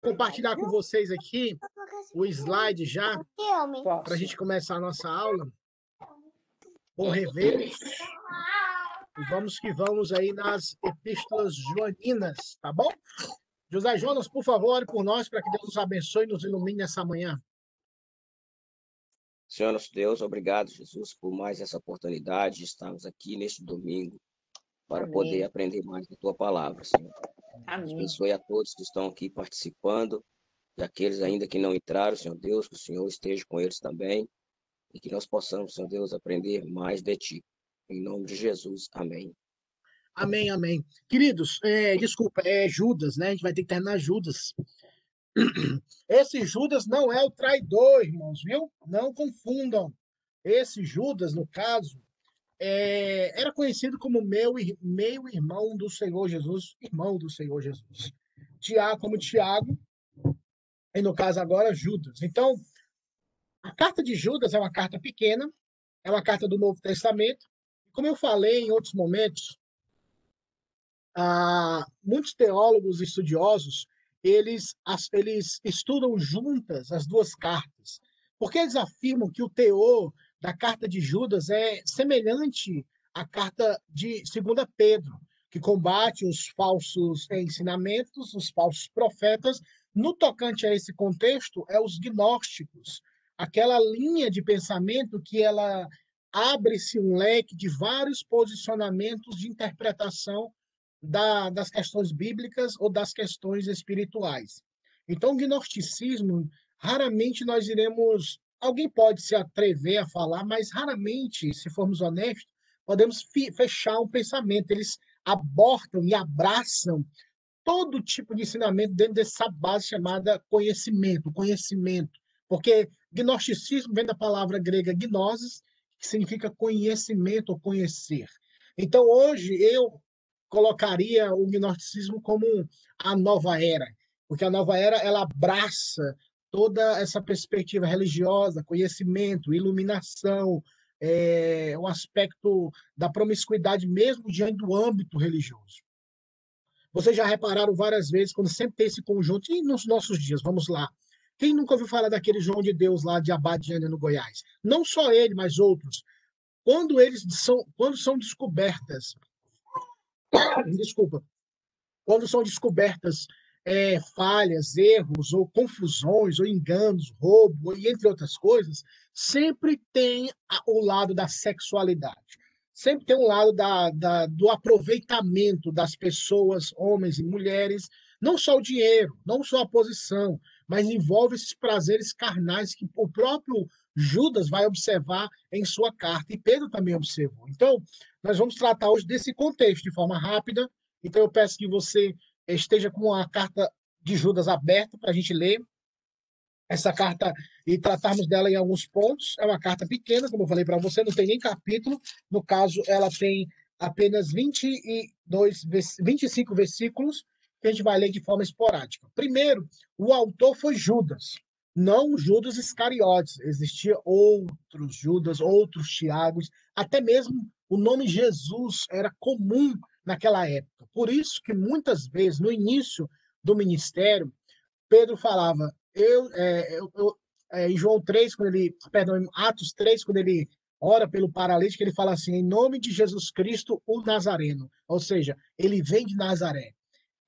compartilhar com vocês aqui o slide já, para a gente começar a nossa aula. Bom rever. E vamos que vamos aí nas epístolas joaninas, tá bom? José Jonas, por favor, ore por nós, para que Deus nos abençoe e nos ilumine nessa manhã. Senhor nosso Deus, obrigado, Jesus, por mais essa oportunidade de estarmos aqui neste domingo para Amém. poder aprender mais da tua palavra, Senhor. Amém. Abençoe a todos que estão aqui participando e aqueles ainda que não entraram, Senhor Deus, que o Senhor esteja com eles também e que nós possamos, Senhor Deus, aprender mais de Ti. Em nome de Jesus. Amém. Amém, amém. Queridos, é, desculpa, é Judas, né? A gente vai ter que terminar Judas. Esse Judas não é o traidor, irmãos, viu? Não confundam. Esse Judas, no caso, é, era conhecido como meu, meio irmão do Senhor Jesus, irmão do Senhor Jesus. Tiago, como Tiago, e no caso agora Judas. Então, a carta de Judas é uma carta pequena, é uma carta do Novo Testamento. Como eu falei em outros momentos, ah, muitos teólogos estudiosos eles, eles estudam juntas as duas cartas, porque eles afirmam que o teor da carta de Judas é semelhante à carta de 2 Pedro, que combate os falsos ensinamentos, os falsos profetas. No tocante a esse contexto, é os gnósticos, aquela linha de pensamento que ela abre-se um leque de vários posicionamentos de interpretação da, das questões bíblicas ou das questões espirituais. Então, o gnosticismo, raramente nós iremos Alguém pode se atrever a falar, mas raramente, se formos honestos, podemos fechar um pensamento. Eles abortam e abraçam todo tipo de ensinamento dentro dessa base chamada conhecimento, conhecimento. Porque gnosticismo vem da palavra grega gnosis, que significa conhecimento ou conhecer. Então, hoje, eu colocaria o gnosticismo como a nova era, porque a nova era ela abraça toda essa perspectiva religiosa, conhecimento, iluminação, é, o aspecto da promiscuidade mesmo diante do âmbito religioso. Vocês já repararam várias vezes, quando sempre tem esse conjunto, e nos nossos dias, vamos lá. Quem nunca ouviu falar daquele João de Deus lá de Abadiânia, no Goiás? Não só ele, mas outros. Quando eles são, quando são descobertas, desculpa, quando são descobertas é, falhas, erros, ou confusões, ou enganos, roubo, e entre outras coisas, sempre tem o lado da sexualidade. Sempre tem um lado da, da, do aproveitamento das pessoas, homens e mulheres, não só o dinheiro, não só a posição, mas envolve esses prazeres carnais que o próprio Judas vai observar em sua carta, e Pedro também observou. Então, nós vamos tratar hoje desse contexto de forma rápida. Então, eu peço que você esteja com a carta de Judas aberta para a gente ler essa carta e tratarmos dela em alguns pontos. É uma carta pequena, como eu falei para você, não tem nem capítulo. No caso, ela tem apenas 22, 25 versículos que a gente vai ler de forma esporádica. Primeiro, o autor foi Judas, não Judas Iscariotes. Existia outros Judas, outros Tiagos, até mesmo o nome Jesus era comum naquela época. Por isso que muitas vezes, no início do ministério, Pedro falava, eu, é, eu, eu é, em João 3, quando ele, perdão, em Atos 3, quando ele ora pelo paralítico, ele fala assim, em nome de Jesus Cristo, o Nazareno. Ou seja, ele vem de Nazaré.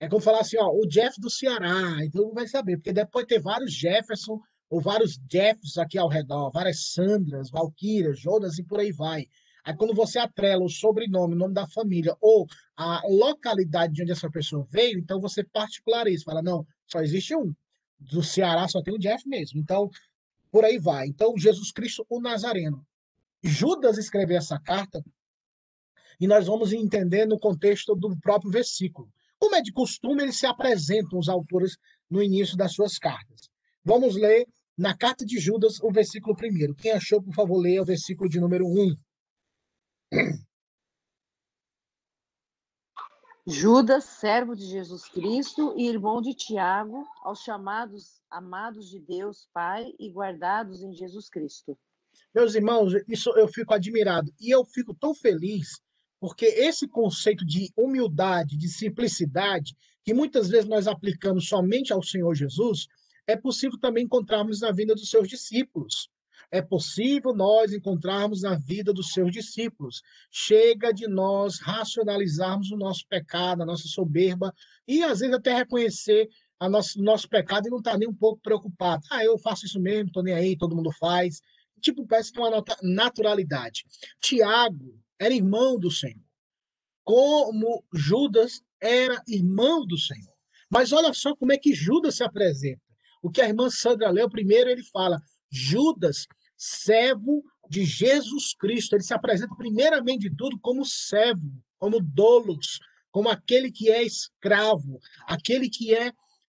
É como falar assim, ó, o Jeff do Ceará, então não vai saber, porque depois ter vários Jefferson ou vários Jeffs aqui ao redor, várias Sandras, Valquírias, Jonas e por aí vai. Aí quando você atrela o sobrenome, o nome da família ou a localidade de onde essa pessoa veio, então você particulariza, fala, não, só existe um. Do Ceará só tem o Jeff mesmo. Então, por aí vai. Então, Jesus Cristo, o Nazareno. Judas escreveu essa carta e nós vamos entender no contexto do próprio versículo. Como é de costume, eles se apresentam, os autores, no início das suas cartas. Vamos ler na carta de Judas o versículo primeiro. Quem achou, por favor, leia o versículo de número 1. Judas, servo de Jesus Cristo e irmão de Tiago, aos chamados amados de Deus Pai e guardados em Jesus Cristo. Meus irmãos, isso eu fico admirado e eu fico tão feliz porque esse conceito de humildade, de simplicidade, que muitas vezes nós aplicamos somente ao Senhor Jesus, é possível também encontrarmos na vida dos seus discípulos. É possível nós encontrarmos na vida dos seus discípulos. Chega de nós racionalizarmos o nosso pecado, a nossa soberba, e às vezes até reconhecer o nosso, nosso pecado e não estar tá nem um pouco preocupado. Ah, eu faço isso mesmo, estou nem aí, todo mundo faz. Tipo, parece que é uma naturalidade. Tiago era irmão do Senhor. Como Judas era irmão do Senhor. Mas olha só como é que Judas se apresenta. O que a irmã Sandra leu primeiro, ele fala: Judas, servo de Jesus Cristo. Ele se apresenta primeiramente de tudo como servo, como dolos, como aquele que é escravo, aquele que é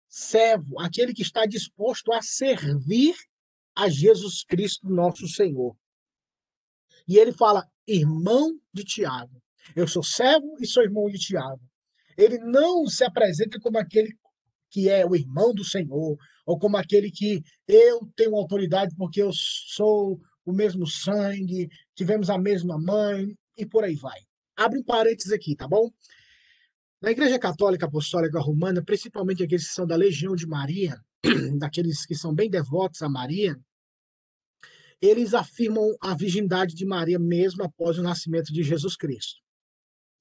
servo, aquele que está disposto a servir a Jesus Cristo, nosso Senhor. E ele fala, irmão de Tiago. Eu sou servo e sou irmão de Tiago. Ele não se apresenta como aquele que é o irmão do Senhor, ou como aquele que eu tenho autoridade porque eu sou o mesmo sangue, tivemos a mesma mãe, e por aí vai. Abre um parênteses aqui, tá bom? Na Igreja Católica Apostólica Romana, principalmente aqueles que são da Legião de Maria, daqueles que são bem devotos a Maria, eles afirmam a virgindade de Maria mesmo após o nascimento de Jesus Cristo.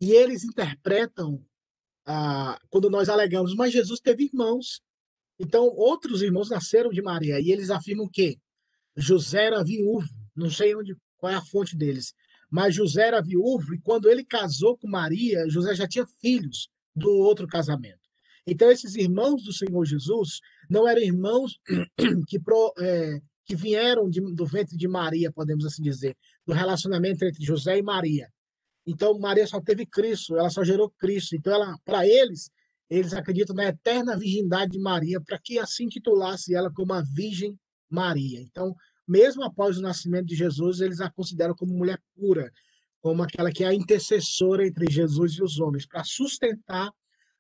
E eles interpretam, ah, quando nós alegamos, mas Jesus teve irmãos. Então, outros irmãos nasceram de Maria. E eles afirmam que José era viúvo. Não sei onde, qual é a fonte deles. Mas José era viúvo e quando ele casou com Maria, José já tinha filhos do outro casamento. Então, esses irmãos do Senhor Jesus não eram irmãos que, pro, é, que vieram de, do ventre de Maria, podemos assim dizer, do relacionamento entre José e Maria. Então, Maria só teve Cristo, ela só gerou Cristo. Então, para eles, eles acreditam na eterna virgindade de Maria, para que assim titulasse ela como a Virgem Maria. Então, mesmo após o nascimento de Jesus, eles a consideram como mulher pura, como aquela que é a intercessora entre Jesus e os homens, para sustentar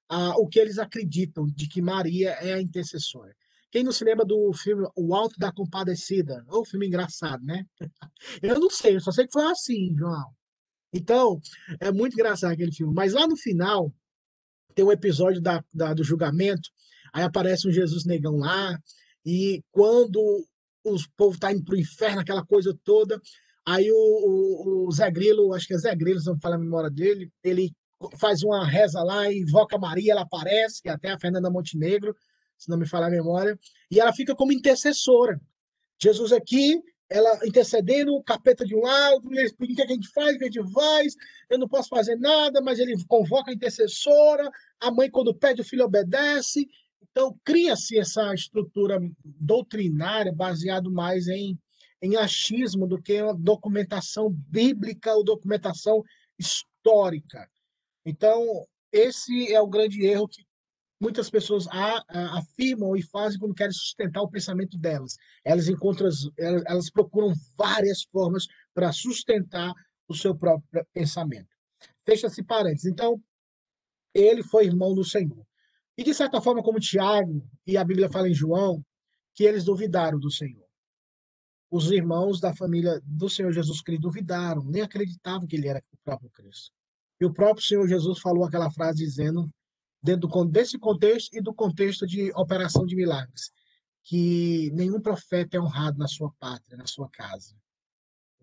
ah, o que eles acreditam de que Maria é a intercessora. Quem não se lembra do filme O Alto da Compadecida? Ou filme engraçado, né? Eu não sei, eu só sei que foi assim, João. Então, é muito engraçado aquele filme. Mas lá no final, tem um episódio da, da do julgamento, aí aparece um Jesus negão lá, e quando os povo tá indo pro inferno, aquela coisa toda, Aí o, o, o Zé Grilo, acho que é Zé Grilo, se não falar a memória dele, ele faz uma reza lá, invoca Maria, ela aparece, que é até a Fernanda Montenegro, se não me falar a memória, e ela fica como intercessora. Jesus aqui, ela intercedendo, o capeta de um lado, ele explica o que a gente faz, o que a gente faz, eu não posso fazer nada, mas ele convoca a intercessora, a mãe, quando pede, o filho obedece. Então, cria-se essa estrutura doutrinária baseado mais em em achismo do que uma documentação bíblica ou documentação histórica. Então, esse é o grande erro que muitas pessoas afirmam e fazem quando querem sustentar o pensamento delas. Elas encontram, elas procuram várias formas para sustentar o seu próprio pensamento. Fecha-se parênteses. Então, ele foi irmão do Senhor. E de certa forma, como Tiago e a Bíblia fala em João, que eles duvidaram do Senhor os irmãos da família do Senhor Jesus Cristo duvidaram, nem acreditavam que ele era o próprio Cristo. E o próprio Senhor Jesus falou aquela frase dizendo, dentro desse contexto e do contexto de operação de milagres, que nenhum profeta é honrado na sua pátria, na sua casa.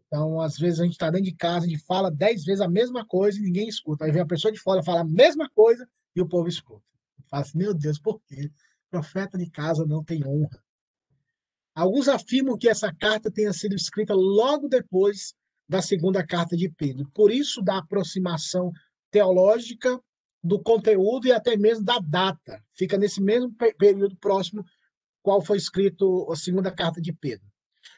Então, às vezes a gente está dentro de casa, gente fala dez vezes a mesma coisa e ninguém escuta. Aí vem a pessoa de fora fala a mesma coisa e o povo escuta. Fala assim, meu Deus, por quê? Profeta de casa não tem honra. Alguns afirmam que essa carta tenha sido escrita logo depois da segunda carta de Pedro. Por isso, da aproximação teológica do conteúdo e até mesmo da data. Fica nesse mesmo período próximo qual foi escrito a segunda carta de Pedro.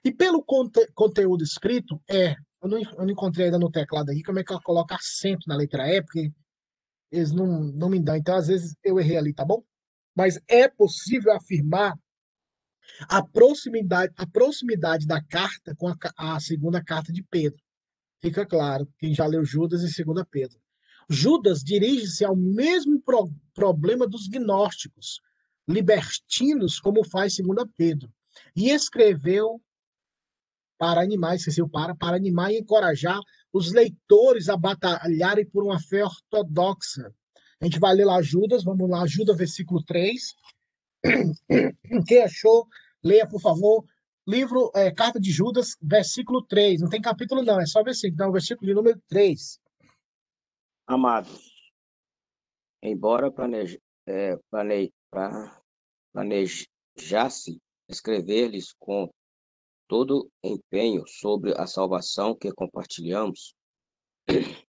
E pelo conte conteúdo escrito, é. Eu não, eu não, encontrei ainda no teclado aqui como é que eu coloco acento na letra E, porque eles não, não me dão. Então, às vezes, eu errei ali, tá bom? Mas é possível afirmar a proximidade, a proximidade da carta com a, a segunda carta de Pedro. Fica claro, quem já leu Judas e segunda Pedro. Judas dirige-se ao mesmo pro, problema dos gnósticos, libertinos, como faz segunda Pedro, e escreveu para animar, esqueceu para, para animar e encorajar os leitores a batalharem por uma fé ortodoxa, A gente vai ler lá Judas, vamos lá, Judas, versículo 3. Quem achou, leia, por favor. Livro, é, Carta de Judas, versículo 3. Não tem capítulo, não, é só versículo. Então, versículo de número 3. Amados, embora planeje, é, plane, pra, planejasse escrever-lhes com todo empenho sobre a salvação que compartilhamos,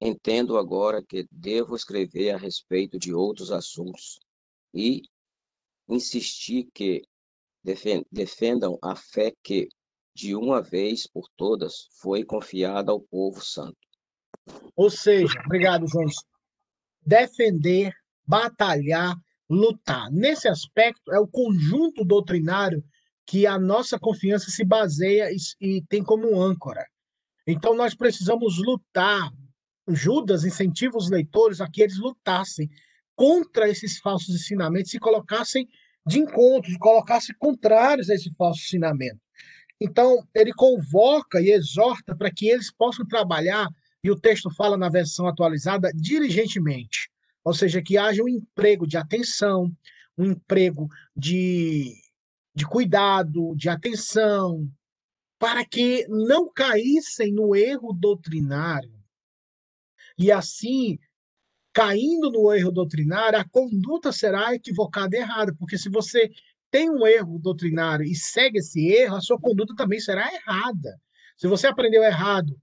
entendo agora que devo escrever a respeito de outros assuntos e insistir que defendam a fé que, de uma vez por todas, foi confiada ao povo santo. Ou seja, obrigado, João. Defender, batalhar, lutar. Nesse aspecto, é o conjunto doutrinário que a nossa confiança se baseia e, e tem como âncora. Então, nós precisamos lutar. Judas incentiva os leitores a que eles lutassem contra esses falsos ensinamentos e colocassem de encontros, colocassem contrários a esse falso ensinamento. Então, ele convoca e exorta para que eles possam trabalhar e o texto fala na versão atualizada, diligentemente. Ou seja, que haja um emprego de atenção, um emprego de, de cuidado, de atenção, para que não caíssem no erro doutrinário. E assim, caindo no erro doutrinário, a conduta será equivocada e errada, porque se você tem um erro doutrinário e segue esse erro, a sua conduta também será errada. Se você aprendeu errado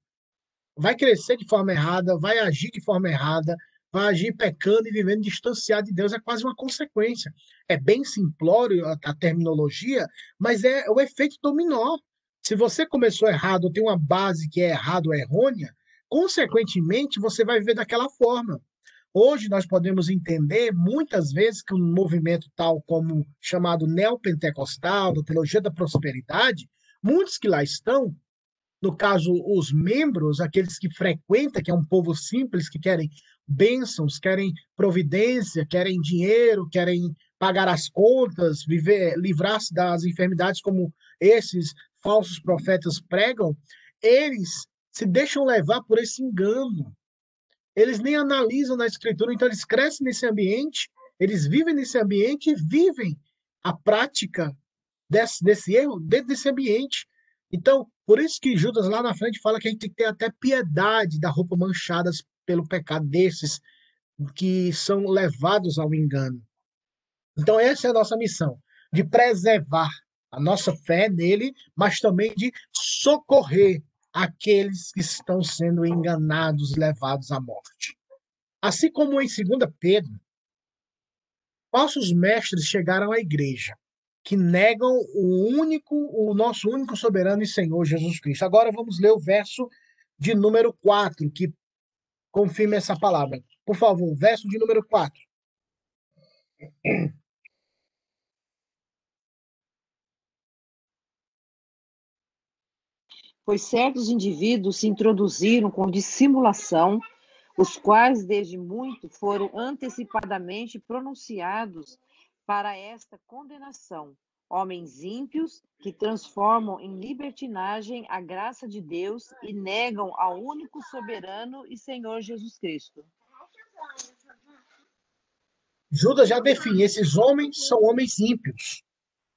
vai crescer de forma errada, vai agir de forma errada, vai agir pecando e vivendo distanciado de Deus, é quase uma consequência. É bem simplório a, a terminologia, mas é o efeito dominó. Se você começou errado, tem uma base que é errada ou errônea, consequentemente você vai viver daquela forma. Hoje nós podemos entender muitas vezes que um movimento tal como chamado neopentecostal, da teologia da prosperidade, muitos que lá estão no caso, os membros, aqueles que frequentam, que é um povo simples, que querem bênçãos, querem providência, querem dinheiro, querem pagar as contas, viver, livrar-se das enfermidades como esses falsos profetas pregam, eles se deixam levar por esse engano. Eles nem analisam na escritura, então eles crescem nesse ambiente, eles vivem nesse ambiente e vivem a prática desse, desse erro dentro desse ambiente. Então, por isso que Judas lá na frente fala que a gente tem que ter até piedade da roupa manchadas pelo pecado desses que são levados ao engano. Então, essa é a nossa missão, de preservar a nossa fé nele, mas também de socorrer aqueles que estão sendo enganados, levados à morte. Assim como em 2 Pedro, falsos mestres chegaram à igreja que negam o único, o nosso único soberano e Senhor Jesus Cristo. Agora vamos ler o verso de número 4, que confirma essa palavra. Por favor, verso de número 4. Pois certos indivíduos se introduziram com dissimulação, os quais desde muito foram antecipadamente pronunciados para esta condenação. Homens ímpios que transformam em libertinagem a graça de Deus e negam ao único soberano e Senhor Jesus Cristo. Judas já define: esses homens são homens ímpios.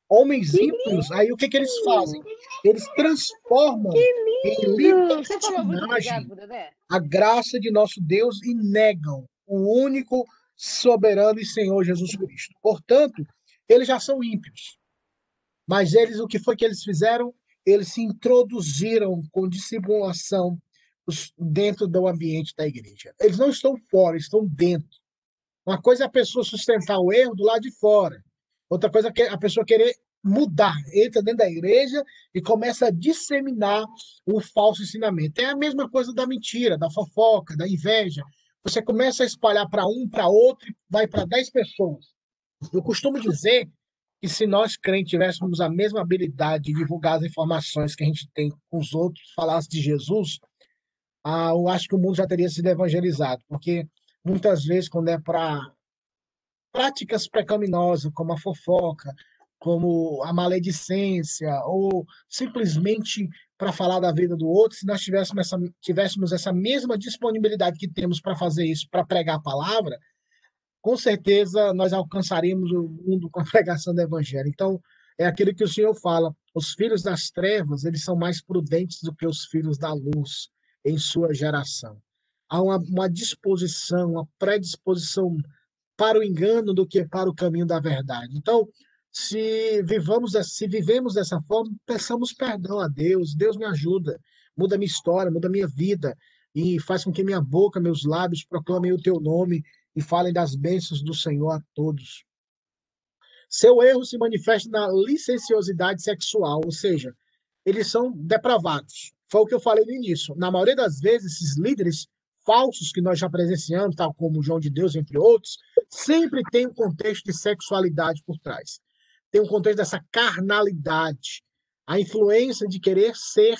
Homens ímpios, aí o que, que eles fazem? Eles transformam em libertinagem a graça de nosso Deus e negam o único soberano e Senhor Jesus Cristo. Portanto, eles já são ímpios. Mas eles, o que foi que eles fizeram? Eles se introduziram com dissimulação dentro do ambiente da igreja. Eles não estão fora, estão dentro. Uma coisa é a pessoa sustentar o erro do lado de fora. Outra coisa é a pessoa querer mudar, entra dentro da igreja e começa a disseminar o falso ensinamento. É a mesma coisa da mentira, da fofoca, da inveja, você começa a espalhar para um, para outro, vai para dez pessoas. Eu costumo dizer que se nós crentes tivéssemos a mesma habilidade de divulgar as informações que a gente tem com os outros, falasse de Jesus, ah, eu acho que o mundo já teria sido evangelizado, porque muitas vezes quando é para práticas pecaminosas, como a fofoca, como a maledicência, ou simplesmente para falar da vida do outro, se nós tivéssemos essa, tivéssemos essa mesma disponibilidade que temos para fazer isso, para pregar a palavra, com certeza nós alcançaríamos o mundo com a pregação do evangelho. Então, é aquilo que o Senhor fala: os filhos das trevas, eles são mais prudentes do que os filhos da luz em sua geração. Há uma, uma disposição, uma predisposição para o engano do que para o caminho da verdade. Então, se vivamos, se vivemos dessa forma, peçamos perdão a Deus. Deus me ajuda, muda minha história, muda minha vida e faz com que minha boca, meus lábios proclamem o teu nome e falem das bênçãos do Senhor a todos. Seu erro se manifesta na licenciosidade sexual, ou seja, eles são depravados. Foi o que eu falei no início. Na maioria das vezes, esses líderes falsos que nós já presenciamos, tal como João de Deus, entre outros, sempre tem um contexto de sexualidade por trás. Tem um contexto dessa carnalidade, a influência de querer ser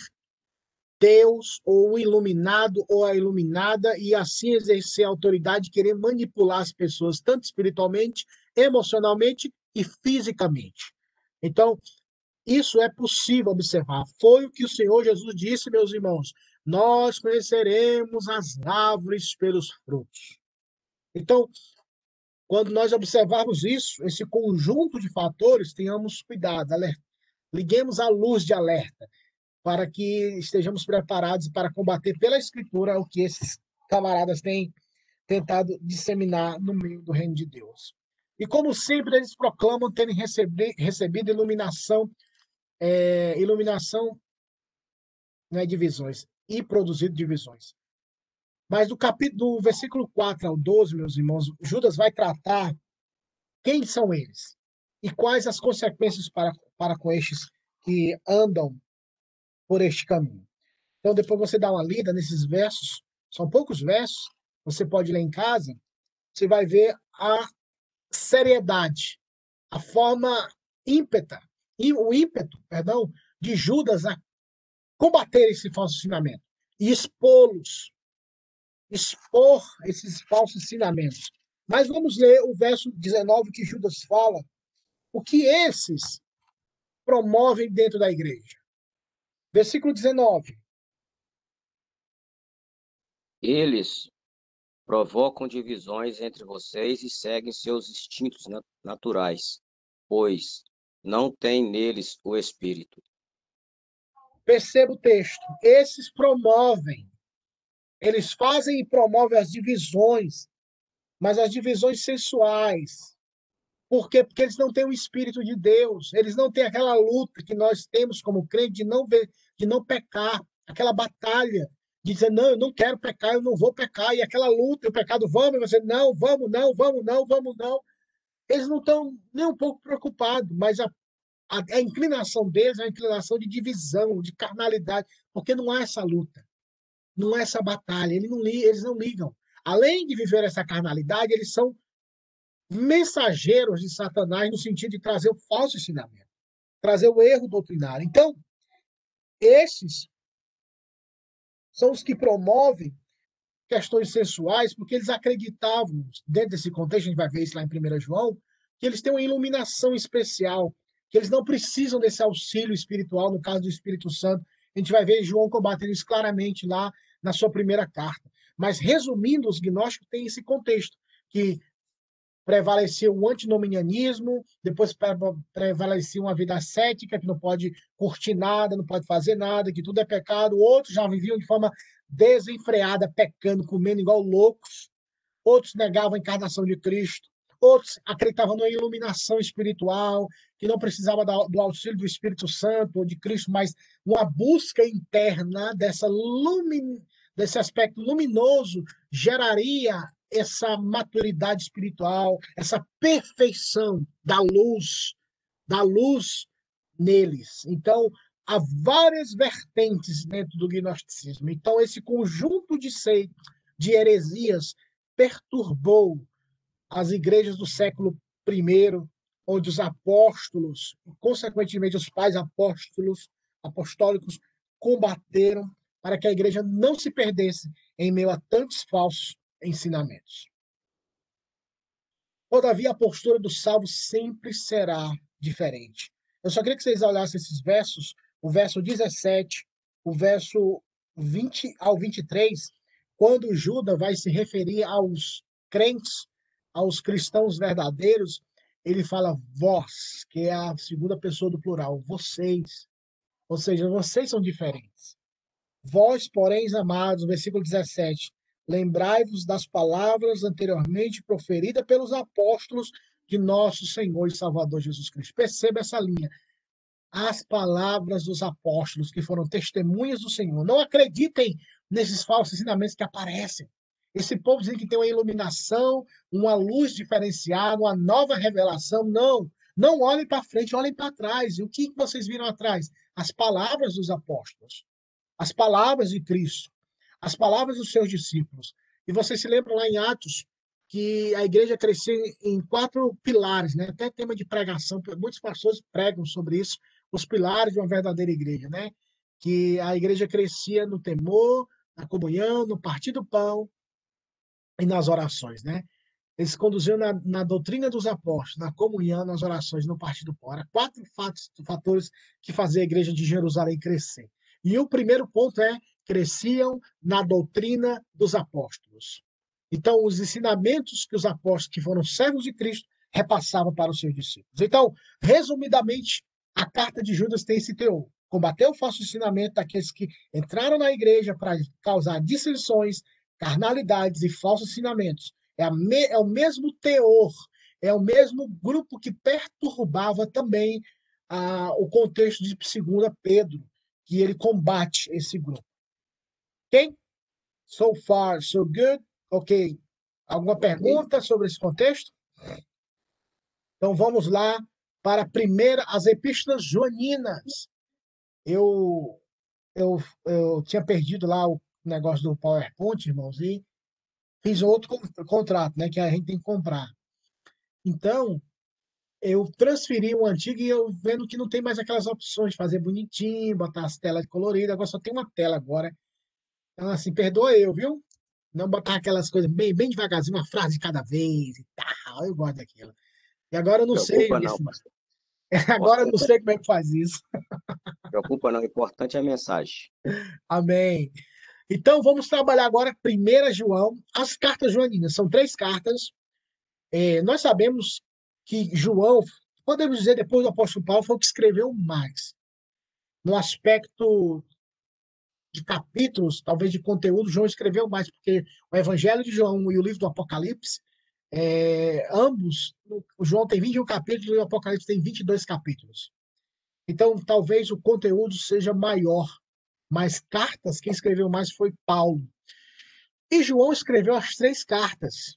Deus ou iluminado ou a iluminada e assim exercer a autoridade, querer manipular as pessoas tanto espiritualmente, emocionalmente e fisicamente. Então, isso é possível observar. Foi o que o Senhor Jesus disse, meus irmãos. Nós conheceremos as árvores pelos frutos. Então, quando nós observarmos isso, esse conjunto de fatores, tenhamos cuidado, alerta. liguemos a luz de alerta para que estejamos preparados para combater pela Escritura o que esses camaradas têm tentado disseminar no meio do reino de Deus. E como sempre, eles proclamam terem recebido iluminação, é, iluminação, não é divisões, e produzido divisões. Mas do capítulo, do versículo 4 ao 12, meus irmãos, Judas vai tratar quem são eles e quais as consequências para, para com estes que andam por este caminho. Então, depois você dá uma lida nesses versos, são poucos versos, você pode ler em casa, você vai ver a seriedade, a forma ímpeta, o ímpeto, perdão, de Judas a combater esse falso ensinamento e expô-los, expor esses falsos ensinamentos. Mas vamos ler o verso 19 que Judas fala, o que esses promovem dentro da igreja. Versículo 19. Eles provocam divisões entre vocês e seguem seus instintos naturais, pois não têm neles o espírito. Perceba o texto. Esses promovem, eles fazem e promovem as divisões, mas as divisões sensuais, por quê? Porque eles não têm o Espírito de Deus, eles não têm aquela luta que nós temos como crente de não ver, de não pecar, aquela batalha de dizer, não, eu não quero pecar, eu não vou pecar, e aquela luta, o pecado, vamos, e você, não, vamos, não, vamos, não, vamos, não. Eles não estão nem um pouco preocupados, mas a, a, a inclinação deles é uma inclinação de divisão, de carnalidade, porque não há essa luta, não há essa batalha, eles não, eles não ligam. Além de viver essa carnalidade, eles são mensageiros de Satanás no sentido de trazer o falso ensinamento, trazer o erro doutrinário. Então, esses são os que promovem questões sensuais, porque eles acreditavam, dentro desse contexto, a gente vai ver isso lá em 1 João, que eles têm uma iluminação especial, que eles não precisam desse auxílio espiritual, no caso do Espírito Santo. A gente vai ver João combatendo isso claramente lá na sua primeira carta. Mas, resumindo, os gnósticos têm esse contexto, que prevaleceu o antinomianismo, depois prevaleceu uma vida ascética, que não pode curtir nada, não pode fazer nada, que tudo é pecado. Outros já viviam de forma desenfreada, pecando, comendo igual loucos. Outros negavam a encarnação de Cristo. Outros acreditavam numa iluminação espiritual, que não precisava do auxílio do Espírito Santo ou de Cristo, mas uma busca interna dessa lumin, desse aspecto luminoso geraria essa maturidade espiritual, essa perfeição da luz, da luz neles. Então, há várias vertentes dentro do gnosticismo. Então, esse conjunto de, sei, de heresias perturbou as igrejas do século I, onde os apóstolos, consequentemente os pais apóstolos, apostólicos, combateram para que a igreja não se perdesse em meio a tantos falsos ensinamentos. Todavia, a postura do salvo sempre será diferente. Eu só queria que vocês olhassem esses versos, o verso 17 o verso 20 ao 23, quando Judas vai se referir aos crentes, aos cristãos verdadeiros, ele fala vós, que é a segunda pessoa do plural, vocês. Ou seja, vocês são diferentes. Vós, porém, amados, versículo 17, lembrai-vos das palavras anteriormente proferidas pelos apóstolos de nosso Senhor e Salvador Jesus Cristo. Perceba essa linha. As palavras dos apóstolos que foram testemunhas do Senhor. Não acreditem nesses falsos ensinamentos que aparecem. Esse povo dizendo que tem uma iluminação, uma luz diferenciada, uma nova revelação. Não. Não olhem para frente, olhem para trás. E o que vocês viram atrás? As palavras dos apóstolos, as palavras de Cristo, as palavras dos seus discípulos. E vocês se lembram lá em Atos que a igreja crescia em quatro pilares, né? Até tema de pregação, muitos pastores pregam sobre isso, os pilares de uma verdadeira igreja, né? Que a igreja crescia no temor, na comunhão, no partir do pão e nas orações, né? Eles conduziam na, na, doutrina dos apóstolos, na comunhão, nas orações, no partir do pão. Era quatro fatos, fatores que faziam a igreja de Jerusalém crescer. E o primeiro ponto é cresciam na doutrina dos apóstolos. Então, os ensinamentos que os apóstolos, que foram servos de Cristo, repassavam para os seus discípulos. Então, resumidamente, a carta de Judas tem esse teor combater o falso ensinamento daqueles que entraram na igreja para causar dissensões, carnalidades e falsos ensinamentos. É, me, é o mesmo teor, é o mesmo grupo que perturbava também ah, o contexto de 2 Pedro, que ele combate esse grupo. Ok? So far, so good. Ok. Alguma pergunta sobre esse contexto? Então vamos lá para a primeira, as epístolas joaninas eu, eu, eu tinha perdido lá o negócio do PowerPoint, irmãos, e fiz outro contrato, né, que a gente tem que comprar. Então, eu transferi o antigo e eu vendo que não tem mais aquelas opções de fazer bonitinho, botar as telas coloridas, agora só tem uma tela agora. Então, assim, perdoa eu, viu? Não botar aquelas coisas bem, bem devagarzinho, uma frase de cada vez e tal. Eu gosto daquilo. E agora eu não sei. Não, agora eu não sei como é que faz isso. Preocupa não, o importante é a mensagem. Amém. Então vamos trabalhar agora 1 João, as cartas joaninas. São três cartas. É, nós sabemos que João, podemos dizer, depois do apóstolo Paulo, foi o que escreveu mais. No aspecto de capítulos, talvez de conteúdo, João escreveu mais, porque o Evangelho de João e o livro do Apocalipse, é, ambos, o João tem 21 capítulos e o Apocalipse tem 22 capítulos. Então, talvez o conteúdo seja maior, mas cartas, quem escreveu mais foi Paulo. E João escreveu as três cartas.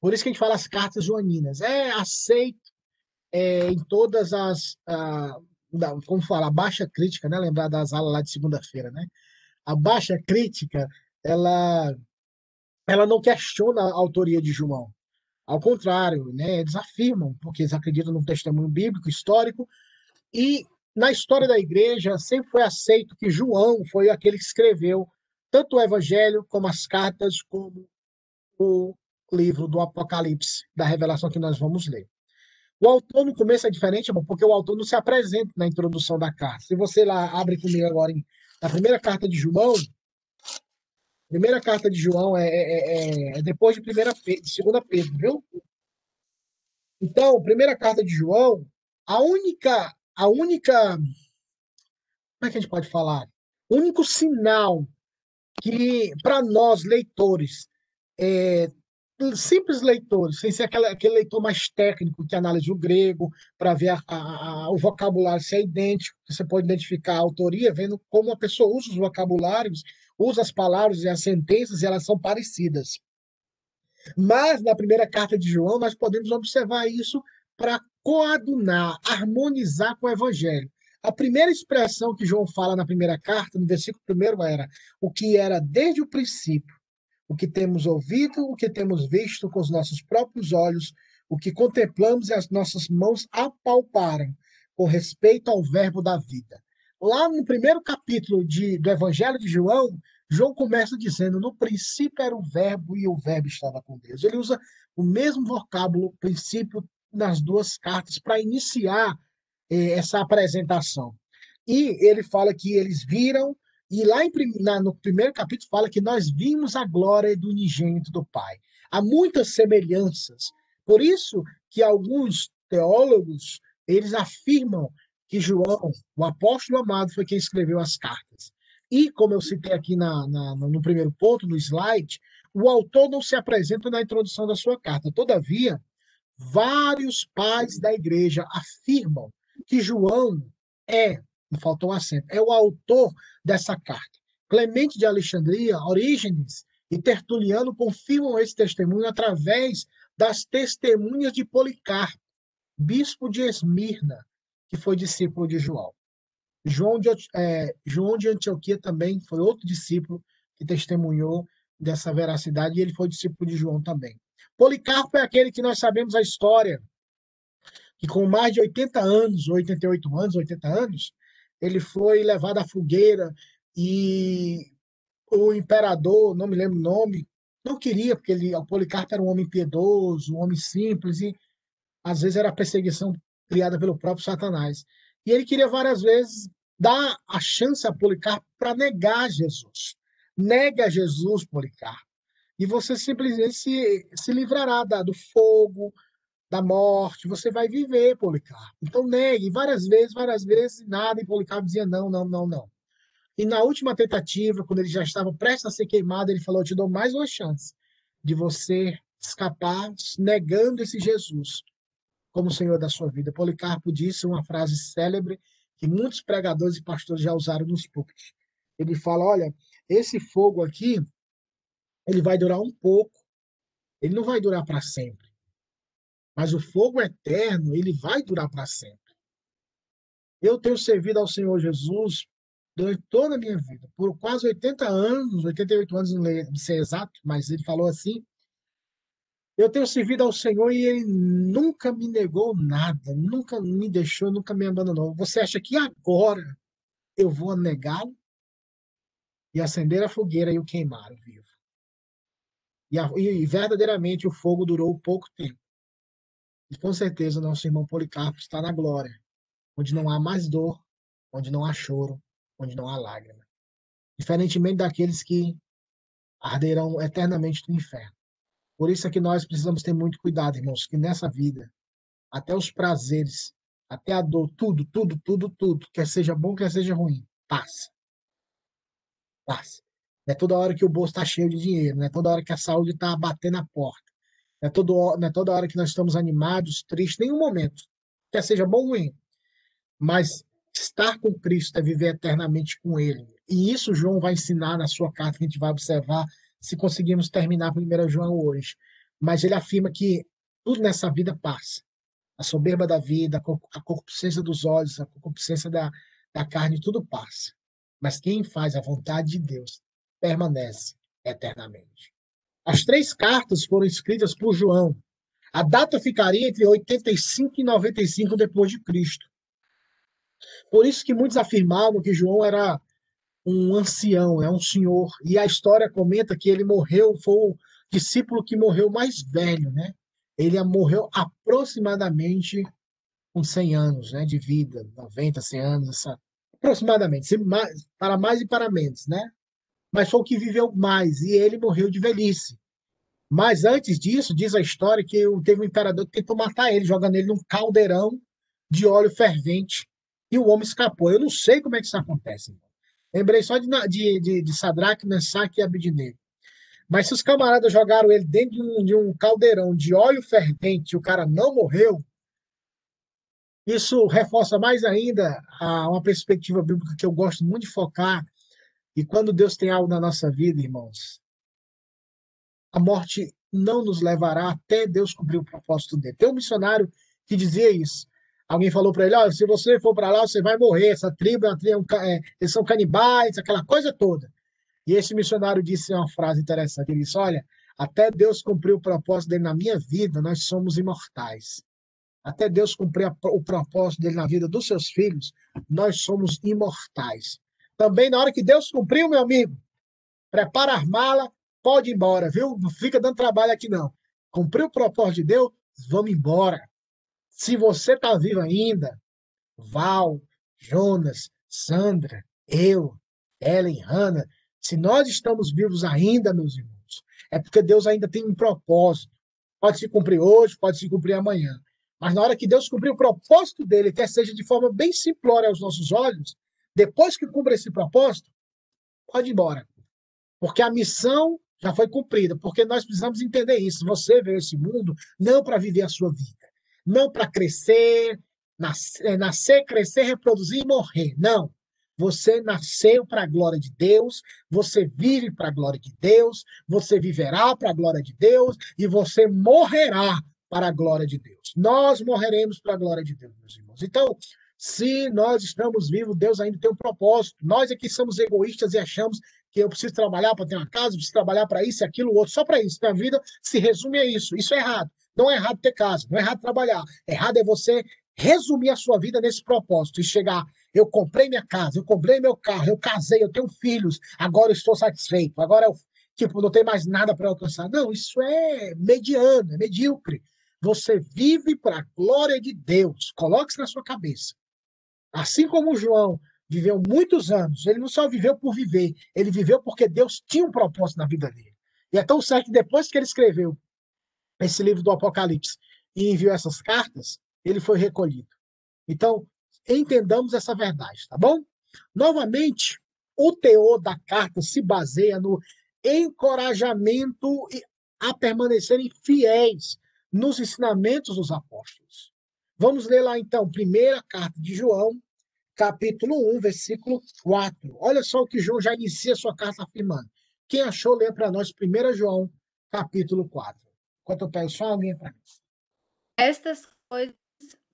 Por isso que a gente fala as cartas joaninas. É aceito é, em todas as. Como falar? Baixa crítica, né? Lembrar das aulas lá de segunda-feira, né? A baixa crítica, ela, ela não questiona a autoria de João. Ao contrário, né? Eles afirmam, porque eles acreditam no testemunho bíblico, histórico, e na história da igreja, sempre foi aceito que João foi aquele que escreveu tanto o Evangelho, como as cartas, como o livro do Apocalipse, da revelação que nós vamos ler. O autor no começo é diferente, porque o autor não se apresenta na introdução da carta. Se você lá abre comigo agora em, na primeira carta de João, primeira carta de João é, é, é, é depois de primeira de segunda Pedro, viu? Então, primeira carta de João, a única a única. Como é que a gente pode falar? O único sinal que, para nós, leitores, é, simples leitores, sem ser aquele, aquele leitor mais técnico que analisa o grego, para ver a, a, o vocabulário se é idêntico, você pode identificar a autoria vendo como a pessoa usa os vocabulários, usa as palavras e as sentenças e elas são parecidas. Mas na primeira carta de João, nós podemos observar isso para coadunar, harmonizar com o evangelho. A primeira expressão que João fala na primeira carta, no versículo primeiro, era o que era desde o princípio, o que temos ouvido, o que temos visto com os nossos próprios olhos, o que contemplamos e as nossas mãos apalparam com respeito ao verbo da vida. Lá no primeiro capítulo de, do Evangelho de João, João começa dizendo: no princípio era o verbo e o verbo estava com Deus. Ele usa o mesmo vocábulo, princípio, nas duas cartas para iniciar eh, essa apresentação. E ele fala que eles viram E lá em, na, no primeiro capítulo fala que nós vimos a glória do unigênito do Pai. Há muitas semelhanças. Por isso que alguns teólogos, eles afirmam que João, o apóstolo amado, foi quem escreveu as cartas. E, como eu citei aqui na, na, no primeiro ponto, no slide, o autor não se apresenta na introdução da sua carta. Todavia, vários pais da igreja afirmam que João é, não faltou um acento, é o autor dessa carta. Clemente de Alexandria, Orígenes e Tertuliano confirmam esse testemunho através das testemunhas de Policarpo, bispo de Esmirna, que foi discípulo de João. João de, é, João de Antioquia também foi outro discípulo que testemunhou dessa veracidade e ele foi discípulo de João também. Policarpo é aquele que nós sabemos a história, que com mais de 80 anos, 88 anos, 80 anos, ele foi levado à fogueira e o imperador, não me lembro o nome, não queria, porque ele, o Policarpo era um homem piedoso, um homem simples, e às vezes era perseguição criada pelo próprio Satanás. E ele queria várias vezes dar a chance a Policarpo para negar Jesus. Nega Jesus, Policarpo. E você simplesmente se, se livrará da, do fogo, da morte. Você vai viver, Policarpo. Então negue várias vezes, várias vezes, nada. E Policarpo dizia não, não, não, não. E na última tentativa, quando ele já estava prestes a ser queimado, ele falou: Eu te dou mais uma chance de você escapar negando esse Jesus como Senhor da sua vida. Policarpo disse uma frase célebre que muitos pregadores e pastores já usaram nos púlpitos. Ele fala: olha, esse fogo aqui, ele vai durar um pouco, ele não vai durar para sempre. Mas o fogo eterno, ele vai durar para sempre. Eu tenho servido ao Senhor Jesus durante toda a minha vida, por quase 80 anos, 88 anos, não sei exato, mas ele falou assim. Eu tenho servido ao Senhor e ele nunca me negou nada, nunca me deixou, nunca me abandonou. Você acha que agora eu vou negá-lo? E acender a fogueira e o queimar vivo. E, a, e verdadeiramente o fogo durou pouco tempo. E com certeza nosso irmão Policarpo está na glória, onde não há mais dor, onde não há choro, onde não há lágrima. Diferentemente daqueles que arderão eternamente no inferno. Por isso é que nós precisamos ter muito cuidado, irmãos, que nessa vida, até os prazeres, até a dor, tudo, tudo, tudo, tudo, quer seja bom, quer seja ruim, passa. Passa. Não é toda hora que o bolso está cheio de dinheiro, não é toda hora que a saúde está batendo na porta. Não é, todo, não é toda hora que nós estamos animados, tristes, nenhum momento. Quer seja bom ou ruim. Mas estar com Cristo é viver eternamente com Ele. E isso João vai ensinar na sua carta, que a gente vai observar se conseguimos terminar a 1 João hoje. Mas ele afirma que tudo nessa vida passa. A soberba da vida, a concupiscência dos olhos, a concupiscência da, da carne, tudo passa. Mas quem faz a vontade de Deus permanece eternamente. As três cartas foram escritas por João. A data ficaria entre 85 e 95 depois de Cristo. Por isso que muitos afirmavam que João era um ancião, é um senhor. E a história comenta que ele morreu, foi o discípulo que morreu mais velho, né? Ele morreu aproximadamente com 100 anos né, de vida, 90, 100 anos, essa, aproximadamente, para mais e para menos, né? Mas foi o que viveu mais, e ele morreu de velhice. Mas antes disso, diz a história que teve um imperador que tentou matar ele, jogando ele num caldeirão de óleo fervente, e o homem escapou. Eu não sei como é que isso acontece. Lembrei só de, de, de, de Sadraque, Messaque e Abidnego. Mas se os camaradas jogaram ele dentro de um, de um caldeirão de óleo fervente e o cara não morreu, isso reforça mais ainda a, uma perspectiva bíblica que eu gosto muito de focar. E quando Deus tem algo na nossa vida, irmãos, a morte não nos levará até Deus cumprir o propósito dele. Tem um missionário que dizia isso. Alguém falou para ele: olha, se você for para lá, você vai morrer. Essa tribo, é tribo é, eles são canibais, aquela coisa toda. E esse missionário disse uma frase interessante: ele disse, olha, até Deus cumprir o propósito dele na minha vida, nós somos imortais. Até Deus cumprir o propósito dele na vida dos seus filhos, nós somos imortais. Também na hora que Deus cumpriu, meu amigo, prepara a mala, pode ir embora, viu? Não fica dando trabalho aqui, não. Cumpriu o propósito de Deus, vamos embora. Se você está vivo ainda, Val, Jonas, Sandra, eu, Ellen, Hannah, se nós estamos vivos ainda, meus irmãos, é porque Deus ainda tem um propósito. Pode se cumprir hoje, pode se cumprir amanhã. Mas na hora que Deus cumprir o propósito dele, quer seja de forma bem simplória aos nossos olhos, depois que cumpra esse propósito, pode ir embora. Porque a missão já foi cumprida. Porque nós precisamos entender isso. Você veio esse mundo não para viver a sua vida, não para crescer, nascer, é, nascer, crescer, reproduzir e morrer. Não. Você nasceu para a glória de Deus, você vive para a glória de Deus, você viverá para a glória de Deus e você morrerá para a glória de Deus. Nós morreremos para a glória de Deus, meus irmãos. Então, se nós estamos vivos, Deus ainda tem um propósito. Nós é que somos egoístas e achamos que eu preciso trabalhar para ter uma casa, preciso trabalhar para isso, aquilo, outro, só para isso. Minha vida se resume a isso. Isso é errado. Não é errado ter casa, não é errado trabalhar. Errado é você resumir a sua vida nesse propósito e chegar. Eu comprei minha casa, eu comprei meu carro, eu casei, eu tenho filhos, agora estou satisfeito, agora eu, tipo, não tem mais nada para alcançar. Não, isso é mediano, é medíocre. Você vive para a glória de Deus. Coloque isso na sua cabeça. Assim como João viveu muitos anos, ele não só viveu por viver, ele viveu porque Deus tinha um propósito na vida dele. E é tão certo que depois que ele escreveu esse livro do Apocalipse e enviou essas cartas, ele foi recolhido. Então, entendamos essa verdade, tá bom? Novamente, o teor da carta se baseia no encorajamento a permanecerem fiéis nos ensinamentos dos apóstolos. Vamos ler lá então, primeira carta de João, capítulo 1, versículo 4. Olha só o que João já inicia sua carta afirmando. Quem achou, lê para nós 1 João, capítulo 4. Enquanto eu pego só alguém para mim. Estas coisas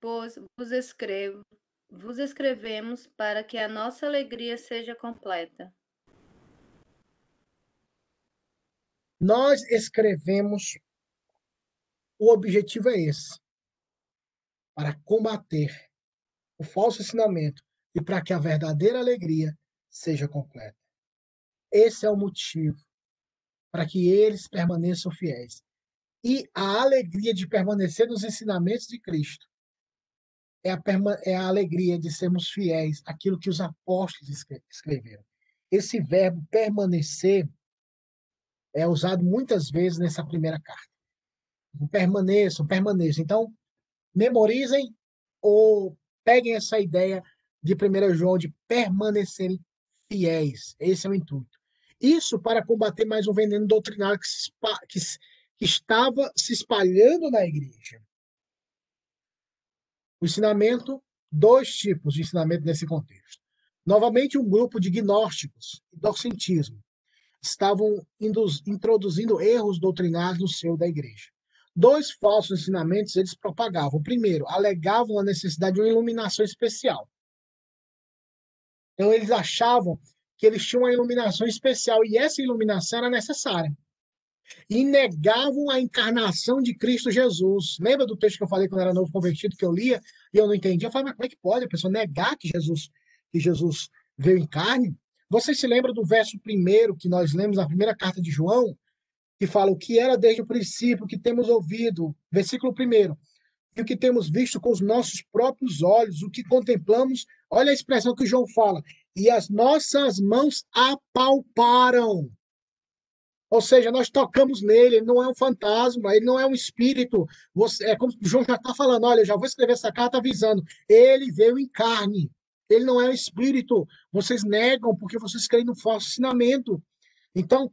pois vos escrevo, vos escrevemos para que a nossa alegria seja completa. Nós escrevemos, o objetivo é esse, para combater o falso ensinamento e para que a verdadeira alegria seja completa. Esse é o motivo para que eles permaneçam fiéis. E a alegria de permanecer nos ensinamentos de Cristo é a, é a alegria de sermos fiéis àquilo que os apóstolos escreveram. Esse verbo permanecer é usado muitas vezes nessa primeira carta. Permaneçam, permaneçam. Então, memorizem ou peguem essa ideia de 1 João de permanecerem fiéis. Esse é o intuito. Isso para combater mais um veneno doutrinário que, se, que, que estava se espalhando na igreja. O ensinamento, dois tipos de ensinamento nesse contexto. Novamente, um grupo de gnósticos, docentismo, estavam introduzindo erros doutrinários no seio da igreja. Dois falsos ensinamentos eles propagavam. Primeiro, alegavam a necessidade de uma iluminação especial. Então, eles achavam que eles tinham uma iluminação especial e essa iluminação era necessária e negavam a encarnação de Cristo Jesus. Lembra do texto que eu falei quando era novo convertido, que eu lia e eu não entendia? Eu falei, mas como é que pode a pessoa negar que Jesus, que Jesus veio em carne? Você se lembra do verso primeiro que nós lemos na primeira carta de João, que fala o que era desde o princípio, o que temos ouvido, versículo primeiro, e o que temos visto com os nossos próprios olhos, o que contemplamos, olha a expressão que João fala, e as nossas mãos apalparam. Ou seja, nós tocamos nele, ele não é um fantasma, ele não é um espírito. Você, é como João já está falando: olha, eu já vou escrever essa carta avisando. Ele veio em carne, ele não é um espírito. Vocês negam porque vocês creem no falso ensinamento. Então,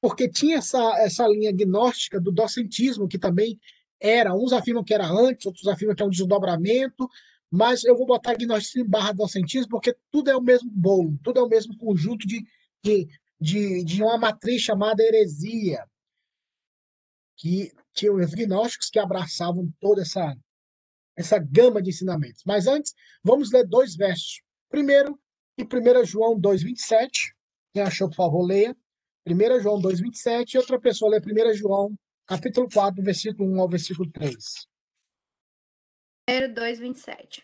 porque tinha essa, essa linha gnóstica do docentismo, que também era, uns afirmam que era antes, outros afirmam que é um desdobramento, mas eu vou botar gnóstico em barra docentismo porque tudo é o mesmo bolo, tudo é o mesmo conjunto de, de de, de uma matriz chamada heresia, que tinha os gnósticos que abraçavam toda essa, essa gama de ensinamentos. Mas antes, vamos ler dois versos. Primeiro, em 1 João 2,27. Quem achou, por favor, leia. 1 João 2,27. E outra pessoa lê 1 João, capítulo 4, versículo 1 ao versículo 3. 2,27.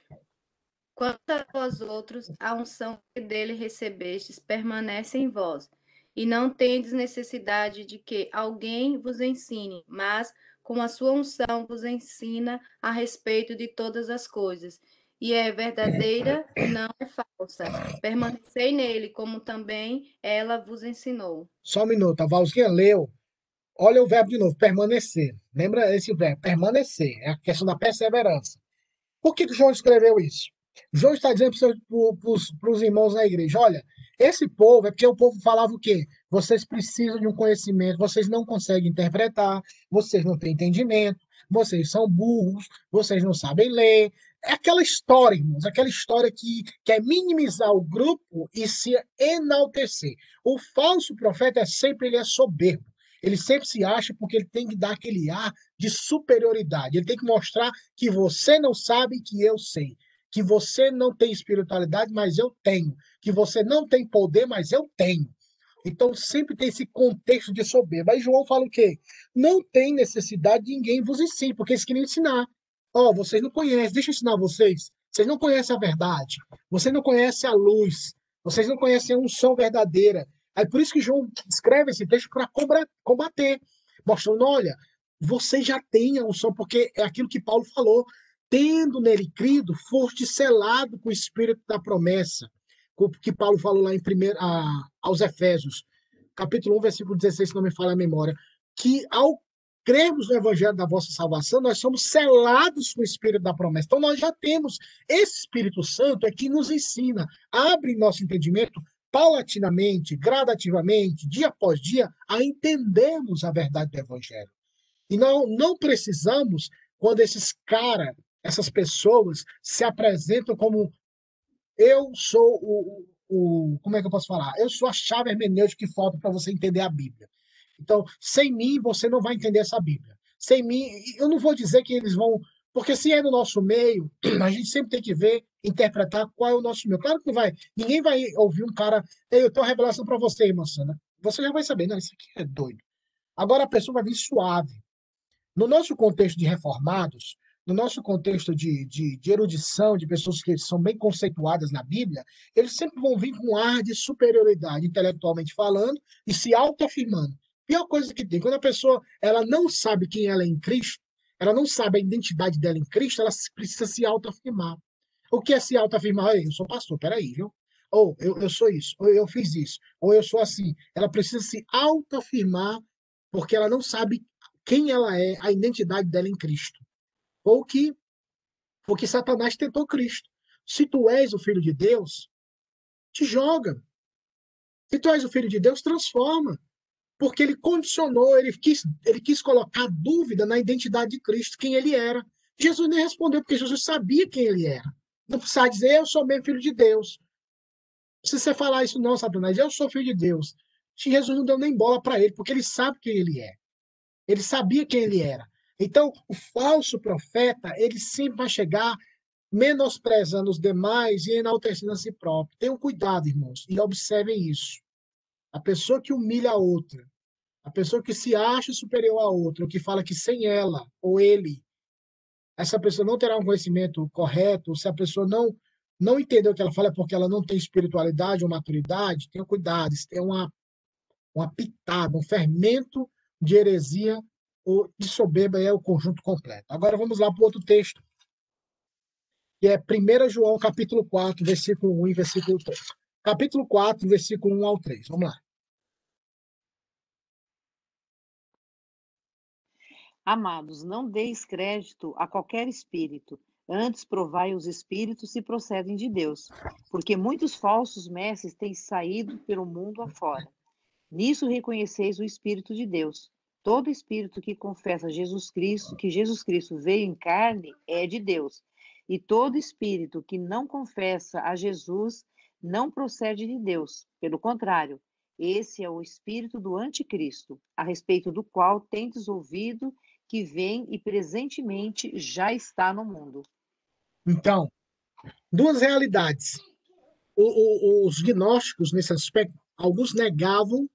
Quanto a vós outros, a unção que dele recebestes permanece em vós, e não tendes necessidade de que alguém vos ensine, mas com a sua unção vos ensina a respeito de todas as coisas, e é verdadeira, não é falsa. Permanecei nele, como também ela vos ensinou. Só um minuto, a Valzinha leu. Olha o verbo de novo, permanecer. Lembra esse verbo, permanecer. É a questão da perseverança. Por que, que João escreveu isso? João está dizendo para os irmãos da igreja: olha, esse povo é porque o povo falava o quê? Vocês precisam de um conhecimento, vocês não conseguem interpretar, vocês não têm entendimento, vocês são burros, vocês não sabem ler. É aquela história, irmãos, aquela história que quer minimizar o grupo e se enaltecer. O falso profeta é sempre ele é soberbo. Ele sempre se acha porque ele tem que dar aquele ar de superioridade. Ele tem que mostrar que você não sabe que eu sei que você não tem espiritualidade, mas eu tenho, que você não tem poder, mas eu tenho. Então sempre tem esse contexto de soberba. Aí João fala o quê? Não tem necessidade de ninguém vos ensine, porque eles queriam ensinar. Ó, oh, vocês não conhecem, deixa eu ensinar vocês. Vocês não conhecem a verdade. Vocês não conhecem a luz. Vocês não conhecem a unção verdadeira. Aí por isso que João escreve esse texto para combater, mostrando, olha, você já tem a unção, porque é aquilo que Paulo falou tendo nele crido, foste selado com o espírito da promessa, que Paulo falou lá em primeiro, a, aos Efésios, capítulo 1, versículo 16, se não me falha a memória, que ao crermos no evangelho da vossa salvação, nós somos selados com o espírito da promessa. Então nós já temos esse Espírito Santo é que nos ensina, abre nosso entendimento paulatinamente, gradativamente, dia após dia, a entendermos a verdade do evangelho. E não, não precisamos, quando esses caras essas pessoas se apresentam como eu sou o, o, como é que eu posso falar? Eu sou a chave hermenêutica que falta para você entender a Bíblia. Então, sem mim você não vai entender essa Bíblia. Sem mim, eu não vou dizer que eles vão, porque se é no nosso meio, a gente sempre tem que ver, interpretar qual é o nosso meio. Claro que vai, ninguém vai ouvir um cara, eu tenho uma revelação para você, irmã Sana. Você já vai saber, não, isso aqui é doido. Agora a pessoa vai vir suave. No nosso contexto de reformados, no nosso contexto de, de, de, erudição, de pessoas que são bem conceituadas na Bíblia, eles sempre vão vir com um ar de superioridade, intelectualmente falando, e se autoafirmando. Pior coisa que tem, quando a pessoa ela não sabe quem ela é em Cristo, ela não sabe a identidade dela em Cristo, ela precisa se autoafirmar. O que é se autoafirmar? Eu sou pastor, peraí, viu? Ou eu, eu sou isso, ou eu fiz isso, ou eu sou assim. Ela precisa se autoafirmar porque ela não sabe quem ela é, a identidade dela em Cristo. Ou que, porque Satanás tentou Cristo. Se tu és o filho de Deus, te joga. Se tu és o filho de Deus, transforma. Porque ele condicionou, ele quis, ele quis colocar dúvida na identidade de Cristo, quem ele era. Jesus nem respondeu, porque Jesus sabia quem ele era. Não precisa dizer, eu sou mesmo filho de Deus. Se você falar isso, não, Satanás, eu sou filho de Deus. Jesus não deu nem bola para ele, porque ele sabe quem ele é. Ele sabia quem ele era. Então, o falso profeta, ele sempre vai chegar menosprezando os demais e enaltecendo a si próprio. Tenham cuidado, irmãos, e observem isso. A pessoa que humilha a outra, a pessoa que se acha superior a outra, ou que fala que sem ela ou ele, essa pessoa não terá um conhecimento correto, se a pessoa não não entendeu o que ela fala é porque ela não tem espiritualidade ou maturidade, tenham cuidado, isso tem uma, uma pitada, um fermento de heresia o de soberba é o conjunto completo. Agora vamos lá para o outro texto, que é 1 João, capítulo 4, versículo 1 e versículo 3. Capítulo 4, versículo 1 ao 3. Vamos lá. Amados, não deis crédito a qualquer espírito, antes provai os espíritos se procedem de Deus, porque muitos falsos mestres têm saído pelo mundo afora. Nisso reconheceis o Espírito de Deus. Todo espírito que confessa Jesus Cristo, que Jesus Cristo veio em carne, é de Deus. E todo espírito que não confessa a Jesus não procede de Deus. Pelo contrário, esse é o espírito do anticristo, a respeito do qual tendes ouvido que vem e presentemente já está no mundo. Então, duas realidades. O, o, os gnósticos, nesse aspecto, alguns negavam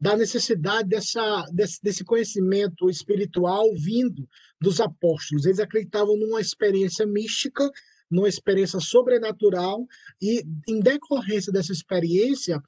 da necessidade dessa, desse, desse conhecimento espiritual vindo dos apóstolos. Eles acreditavam numa experiência mística, numa experiência sobrenatural, e em decorrência dessa experiência,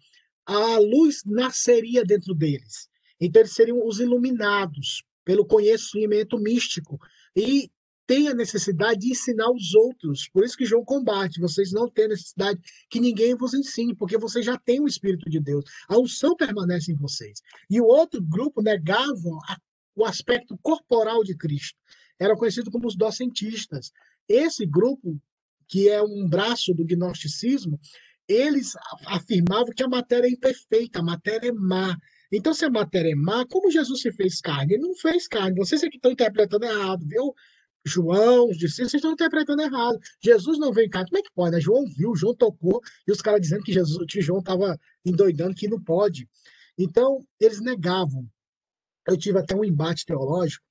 a luz nasceria dentro deles. Então, eles seriam os iluminados pelo conhecimento místico. E têm a necessidade de ensinar os outros. Por isso que João combate. Vocês não têm necessidade que ninguém vos ensine, porque vocês já têm o Espírito de Deus. A unção permanece em vocês. E o outro grupo negava a, o aspecto corporal de Cristo. Era conhecido como os docentistas. Esse grupo, que é um braço do gnosticismo, eles afirmavam que a matéria é imperfeita, a matéria é má. Então, se a matéria é má, como Jesus se fez carne? Ele não fez carne. Vocês é que estão interpretando errado, viu? João, os discípulos, vocês estão interpretando errado. Jesus não veio carne. Como é que pode? Né? João viu, João tocou, e os caras dizendo que Jesus, que João estava endoidando, que não pode. Então, eles negavam. Eu tive até um embate teológico.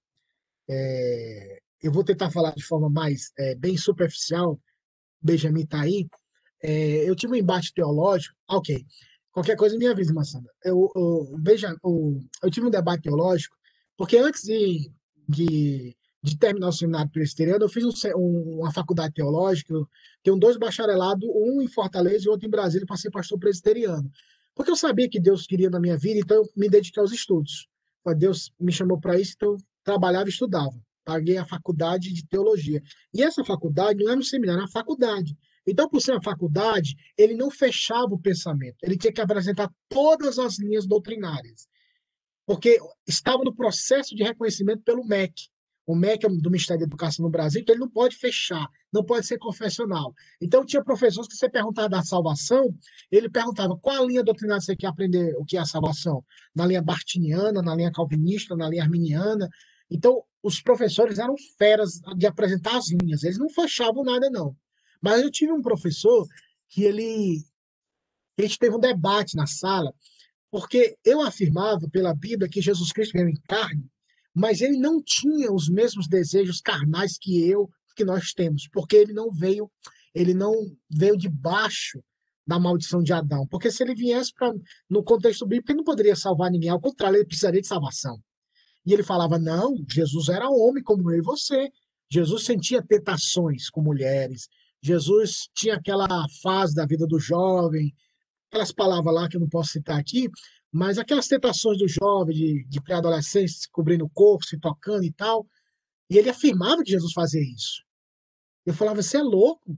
É... eu vou tentar falar de forma mais é, bem superficial. Benjamin está aí. É, eu tive um embate teológico. Ok. Qualquer coisa me avisa, Massanda. Eu, eu, veja, eu, eu tive um debate teológico, porque antes de, de, de terminar o seminário presbiteriano, eu fiz um, um, uma faculdade teológica, eu tenho dois bacharelados, um em Fortaleza e outro em Brasília, para ser pastor presbiteriano. Porque eu sabia que Deus queria na minha vida, então eu me dediquei aos estudos. Deus me chamou para isso, então eu trabalhava e estudava. Paguei a faculdade de teologia. E essa faculdade não é no seminário, é na faculdade. Então, por ser uma faculdade, ele não fechava o pensamento, ele tinha que apresentar todas as linhas doutrinárias, porque estava no processo de reconhecimento pelo MEC. O MEC é do Ministério da Educação no Brasil, então ele não pode fechar, não pode ser confessional. Então, tinha professores que você perguntava da salvação, ele perguntava qual linha doutrinária você quer aprender o que é a salvação? Na linha bartiniana, na linha calvinista, na linha arminiana. Então, os professores eram feras de apresentar as linhas, eles não fechavam nada, não. Mas eu tive um professor que ele. A gente teve um debate na sala, porque eu afirmava pela Bíblia que Jesus Cristo veio em carne, mas ele não tinha os mesmos desejos carnais que eu, que nós temos, porque ele não veio, ele não veio debaixo da maldição de Adão. Porque se ele viesse pra, no contexto bíblico, ele não poderia salvar ninguém, ao contrário, ele precisaria de salvação. E ele falava: não, Jesus era homem como eu e você. Jesus sentia tentações com mulheres, Jesus tinha aquela fase da vida do jovem, aquelas palavras lá que eu não posso citar aqui, mas aquelas tentações do jovem, de, de pré-adolescente, se cobrindo o corpo, se tocando e tal. E ele afirmava que Jesus fazia isso. Eu falava, você é louco.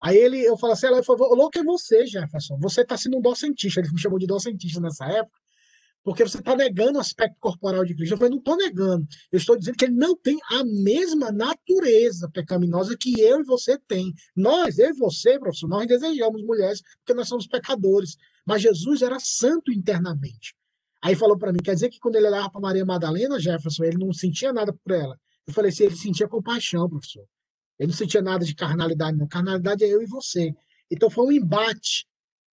Aí ele, eu falava assim, ele falou, louco é você, Jefferson. Você está sendo um docentista. Ele me chamou de docentista nessa época porque você está negando o aspecto corporal de Cristo. Eu falei, não estou negando. Eu estou dizendo que ele não tem a mesma natureza pecaminosa que eu e você tem. Nós, eu e você, professor, nós desejamos mulheres porque nós somos pecadores. Mas Jesus era santo internamente. Aí falou para mim, quer dizer que quando ele olhava para Maria Madalena, Jefferson, ele não sentia nada por ela. Eu falei assim, ele sentia compaixão, professor. Ele não sentia nada de carnalidade, não. Carnalidade é eu e você. Então foi um embate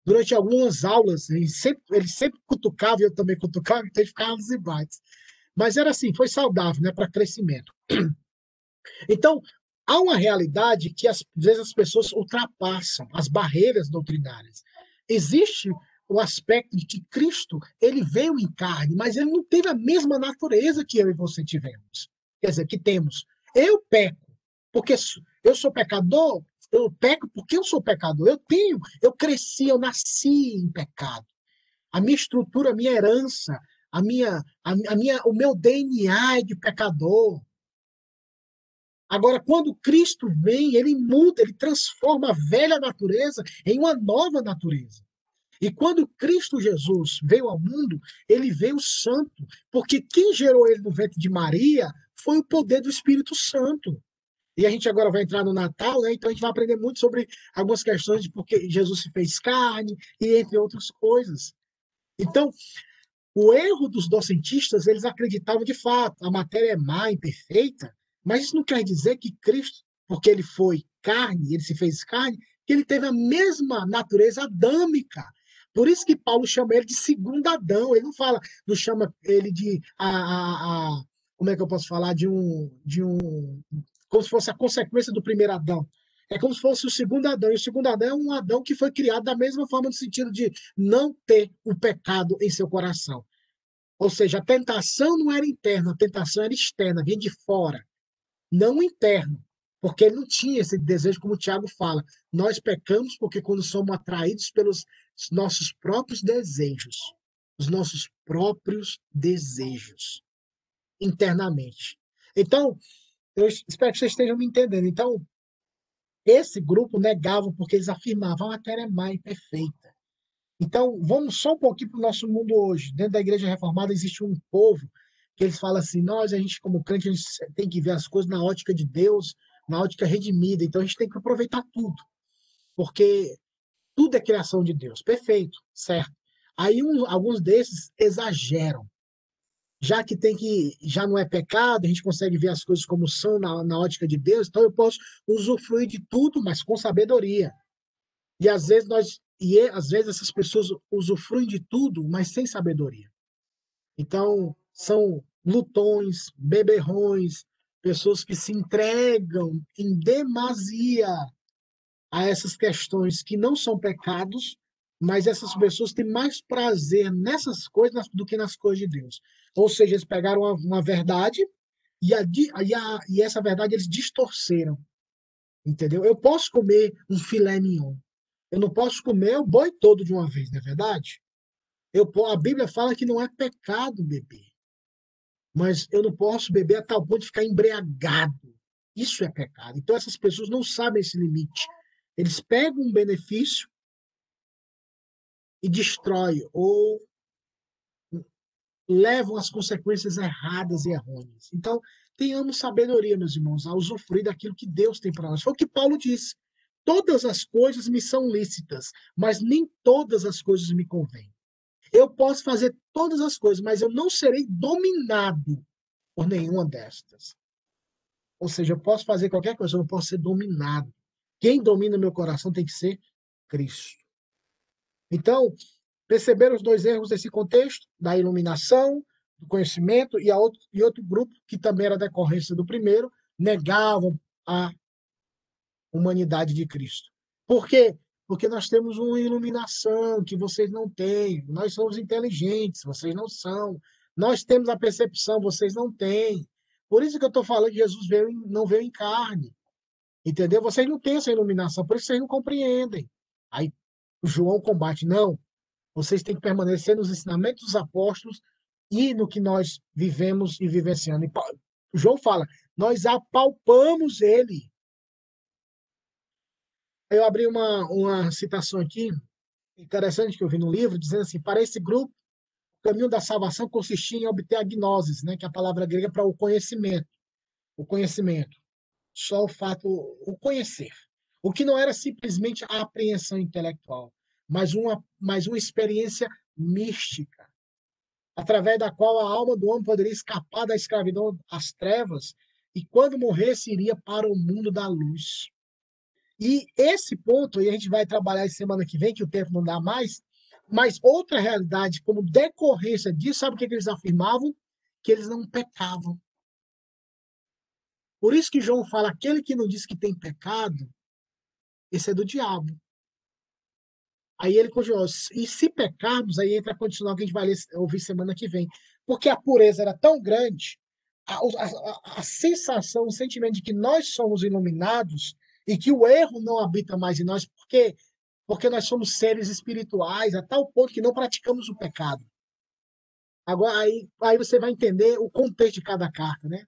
durante algumas aulas, ele sempre, ele sempre cutucava, e eu também cutucava, então ele ficava nos embates. Mas era assim, foi saudável, né, para crescimento. Então, há uma realidade que às vezes as pessoas ultrapassam as barreiras doutrinárias. Existe o aspecto de que Cristo, ele veio em carne, mas ele não teve a mesma natureza que eu e você tivemos. Quer dizer, que temos. Eu peco, porque eu sou pecador, eu peco porque eu sou pecador. Eu tenho, eu cresci, eu nasci em pecado. A minha estrutura, a minha herança, a minha, a, a minha, o meu DNA é de pecador. Agora, quando Cristo vem, ele muda, ele transforma a velha natureza em uma nova natureza. E quando Cristo Jesus veio ao mundo, ele veio santo, porque quem gerou ele no ventre de Maria foi o poder do Espírito Santo. E a gente agora vai entrar no Natal, né? Então a gente vai aprender muito sobre algumas questões de porque Jesus se fez carne e entre outras coisas. Então, o erro dos docentistas, eles acreditavam de fato, a matéria é má, imperfeita, mas isso não quer dizer que Cristo, porque ele foi carne, ele se fez carne, que ele teve a mesma natureza adâmica. Por isso que Paulo chama ele de segundo Adão. Ele não fala, não chama ele de a, a, a como é que eu posso falar de um de um como se fosse a consequência do primeiro Adão. É como se fosse o segundo Adão. E o segundo Adão é um Adão que foi criado da mesma forma, no sentido de não ter o pecado em seu coração. Ou seja, a tentação não era interna, a tentação era externa, vinha de fora, não interno. Porque ele não tinha esse desejo, como o Tiago fala. Nós pecamos porque quando somos atraídos pelos nossos próprios desejos, os nossos próprios desejos, internamente. Então, eu espero que vocês estejam me entendendo. Então, esse grupo negava porque eles afirmavam a matéria é má e perfeita. Então, vamos só um pouquinho para o nosso mundo hoje. Dentro da Igreja Reformada existe um povo que eles falam assim: nós, a gente, como crente, a gente tem que ver as coisas na ótica de Deus, na ótica redimida. Então, a gente tem que aproveitar tudo, porque tudo é criação de Deus. Perfeito, certo. Aí, um, alguns desses exageram. Já que tem que, já não é pecado, a gente consegue ver as coisas como são na, na ótica de Deus, então eu posso usufruir de tudo, mas com sabedoria. E às vezes nós e às vezes essas pessoas usufruem de tudo, mas sem sabedoria. Então, são lutões, beberrões, pessoas que se entregam em demasia a essas questões que não são pecados, mas essas pessoas têm mais prazer nessas coisas do que nas coisas de Deus. Ou seja, eles pegaram uma, uma verdade e, a, e, a, e essa verdade eles distorceram. Entendeu? Eu posso comer um filé mignon, eu não posso comer o boi todo de uma vez, não é verdade? Eu, a Bíblia fala que não é pecado beber. Mas eu não posso beber a tal ponto de ficar embriagado. Isso é pecado. Então essas pessoas não sabem esse limite. Eles pegam um benefício e destroem ou levam as consequências erradas e errôneas. Então, tenhamos sabedoria, meus irmãos, a usufruir daquilo que Deus tem para nós. Foi o que Paulo disse. Todas as coisas me são lícitas, mas nem todas as coisas me convêm. Eu posso fazer todas as coisas, mas eu não serei dominado por nenhuma destas. Ou seja, eu posso fazer qualquer coisa, eu não posso ser dominado. Quem domina meu coração tem que ser Cristo. Então, perceberam os dois erros desse contexto, da iluminação, do conhecimento, e, outro, e outro grupo, que também era decorrência do primeiro, negavam a humanidade de Cristo. Por quê? Porque nós temos uma iluminação que vocês não têm. Nós somos inteligentes, vocês não são. Nós temos a percepção, vocês não têm. Por isso que eu estou falando que Jesus veio, não veio em carne. Entendeu? Vocês não têm essa iluminação, por isso vocês não compreendem. Aí João combate. Não. Vocês têm que permanecer nos ensinamentos dos apóstolos e no que nós vivemos e vivenciando. E João fala: nós apalpamos ele. Eu abri uma, uma citação aqui, interessante, que eu vi no livro, dizendo assim: para esse grupo, o caminho da salvação consistia em obter a gnosis, né, que é a palavra grega para o conhecimento. O conhecimento. Só o fato, o conhecer. O que não era simplesmente a apreensão intelectual, mas uma, mas uma experiência mística, através da qual a alma do homem poderia escapar da escravidão às trevas e, quando morresse, iria para o mundo da luz. E esse ponto, e a gente vai trabalhar semana que vem, que o tempo não dá mais, mas outra realidade, como decorrência disso, sabe o que, eles afirmavam? Que eles não pecavam. Por isso que João fala: aquele que não diz que tem pecado, esse é do diabo. Aí ele continuou, e se pecarmos, aí entra a condicional que a gente vai ouvir semana que vem. Porque a pureza era tão grande, a, a, a sensação, o sentimento de que nós somos iluminados, e que o erro não habita mais em nós, porque porque nós somos seres espirituais a tal ponto que não praticamos o pecado. Agora aí, aí você vai entender o contexto de cada carta, né?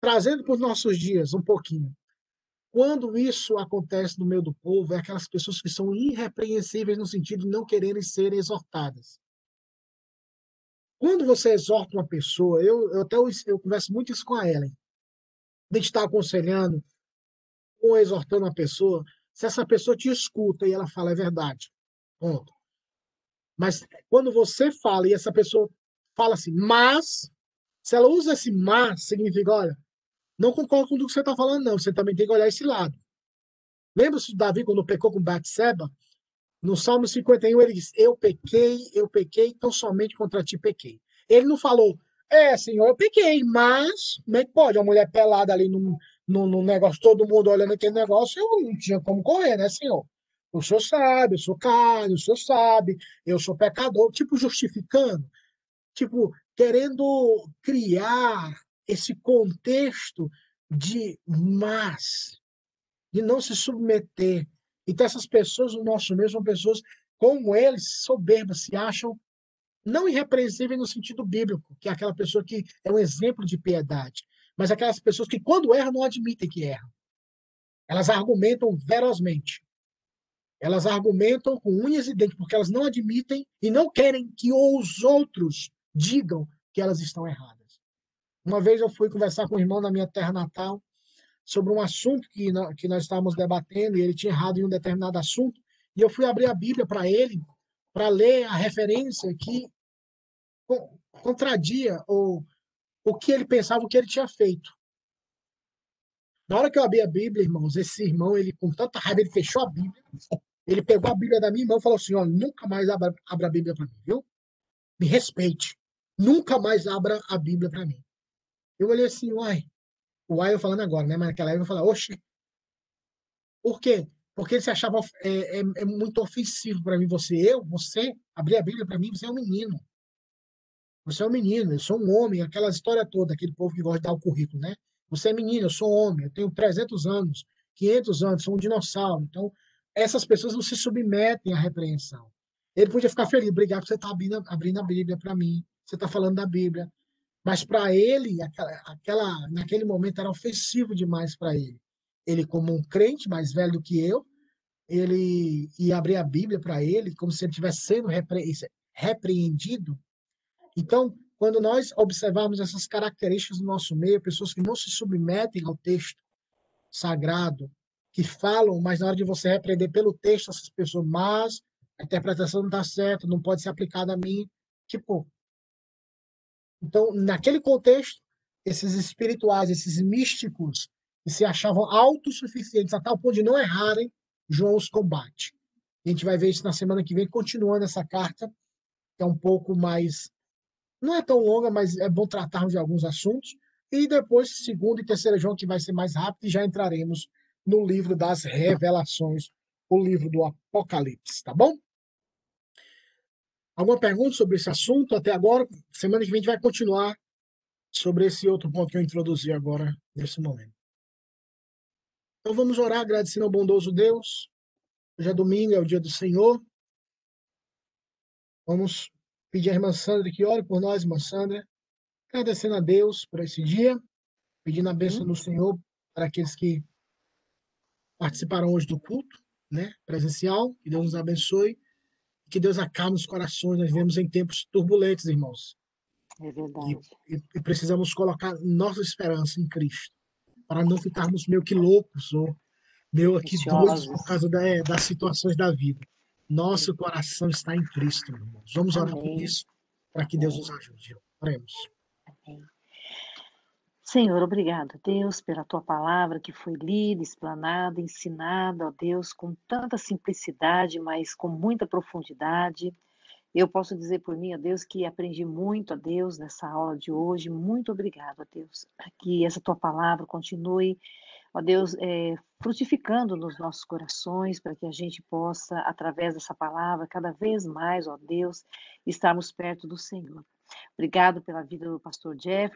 Trazendo para os nossos dias um pouquinho. Quando isso acontece no meio do povo, é aquelas pessoas que são irrepreensíveis no sentido de não quererem ser exortadas. Quando você exorta uma pessoa, eu, eu até eu, converso muito isso com a Ellen. A gente está aconselhando, ou exortando a pessoa, se essa pessoa te escuta e ela fala é verdade. Ponto. Mas quando você fala e essa pessoa fala assim, mas, se ela usa esse mas, significa, olha, não concordo com o que você está falando, não. Você também tem que olhar esse lado. Lembra-se de Davi quando pecou com Batseba? No Salmo 51 ele diz: Eu pequei, eu pequei, tão somente contra ti pequei. Ele não falou, é, senhor, eu pequei, mas como é que pode? Uma mulher pelada ali no, no negócio, todo mundo olhando aquele negócio, eu não tinha como correr, né, senhor? O senhor sabe, eu sou carne, o senhor sabe, eu sou pecador, tipo, justificando, tipo, querendo criar esse contexto de mas, de não se submeter. Então, essas pessoas no nosso meio são pessoas, como eles, soberbas, se acham não irrepreensíveis no sentido bíblico, que é aquela pessoa que é um exemplo de piedade, mas aquelas pessoas que, quando erram, não admitem que erram. Elas argumentam ferozmente. Elas argumentam com unhas e dentes, porque elas não admitem e não querem que os outros digam que elas estão erradas. Uma vez eu fui conversar com um irmão na minha terra natal sobre um assunto que, nós, que nós estávamos debatendo, e ele tinha errado em um determinado assunto, e eu fui abrir a Bíblia para ele, para ler a referência que contradia ou o que ele pensava, o que ele tinha feito. Na hora que eu abri a Bíblia, irmãos, esse irmão, ele com tanta raiva, ele fechou a Bíblia, ele pegou a Bíblia da minha mão e falou assim: ó, nunca mais abra, abra a Bíblia para mim, viu? Me respeite. Nunca mais abra a Bíblia para mim. Eu olhei assim, uai. Uai eu falando agora, né? Mas naquela época eu falei, oxe. Por quê? Porque ele se achava é, é, é muito ofensivo para mim. Você, eu, você, abrir a Bíblia para mim, você é um menino. Você é um menino, eu sou um homem, aquela história toda, aquele povo que gosta de dar o currículo, né? Você é menino, eu sou homem, eu tenho 300 anos, 500 anos, sou um dinossauro. Então, essas pessoas não se submetem à repreensão. Ele podia ficar feliz, obrigado você estar tá abrindo, abrindo a Bíblia para mim, você está falando da Bíblia. Mas para ele, aquela, aquela, naquele momento era ofensivo demais para ele. Ele, como um crente mais velho do que eu, ele ia abrir a Bíblia para ele como se ele estivesse sendo repre repreendido então, quando nós observarmos essas características do nosso meio, pessoas que não se submetem ao texto sagrado, que falam, mas na hora de você repreender pelo texto essas pessoas, mas a interpretação não está certa, não pode ser aplicada a mim, tipo. Então, naquele contexto, esses espirituais, esses místicos, que se achavam autossuficientes a tal ponto de não errarem, João os combate. A gente vai ver isso na semana que vem, continuando essa carta, que é um pouco mais não é tão longa, mas é bom tratarmos de alguns assuntos. E depois, segundo e terceiro João, que vai ser mais rápido, e já entraremos no livro das revelações, o livro do Apocalipse, tá bom? Alguma pergunta sobre esse assunto até agora? Semana que vem a gente vai continuar sobre esse outro ponto que eu introduzi agora, nesse momento. Então vamos orar agradecendo ao bondoso Deus. Hoje é domingo, é o dia do Senhor. Vamos Pedir à irmã Sandra que ore por nós, irmã Sandra. Agradecendo a Deus por esse dia. Pedindo a bênção do Senhor para aqueles que participaram hoje do culto, né, presencial. Que Deus nos abençoe. Que Deus acalme os corações. Nós vivemos em tempos turbulentos, irmãos. É verdade. E, e, e precisamos colocar nossa esperança em Cristo. Para não ficarmos meio que loucos ou meio aqui doidos por causa da, é, das situações da vida. Nosso coração está em Cristo, irmãos. Vamos orar Amém. por isso, para que Deus nos ajude. Oremos. Amém. Senhor, obrigado, Deus, pela tua palavra que foi lida, explanada, ensinada, ó Deus, com tanta simplicidade, mas com muita profundidade. Eu posso dizer por mim, ó Deus, que aprendi muito, ó Deus, nessa aula de hoje. Muito obrigado, ó Deus, que essa tua palavra continue ó Deus, é, frutificando nos nossos corações, para que a gente possa, através dessa palavra, cada vez mais, ó Deus, estarmos perto do Senhor. Obrigado pela vida do pastor Jeff,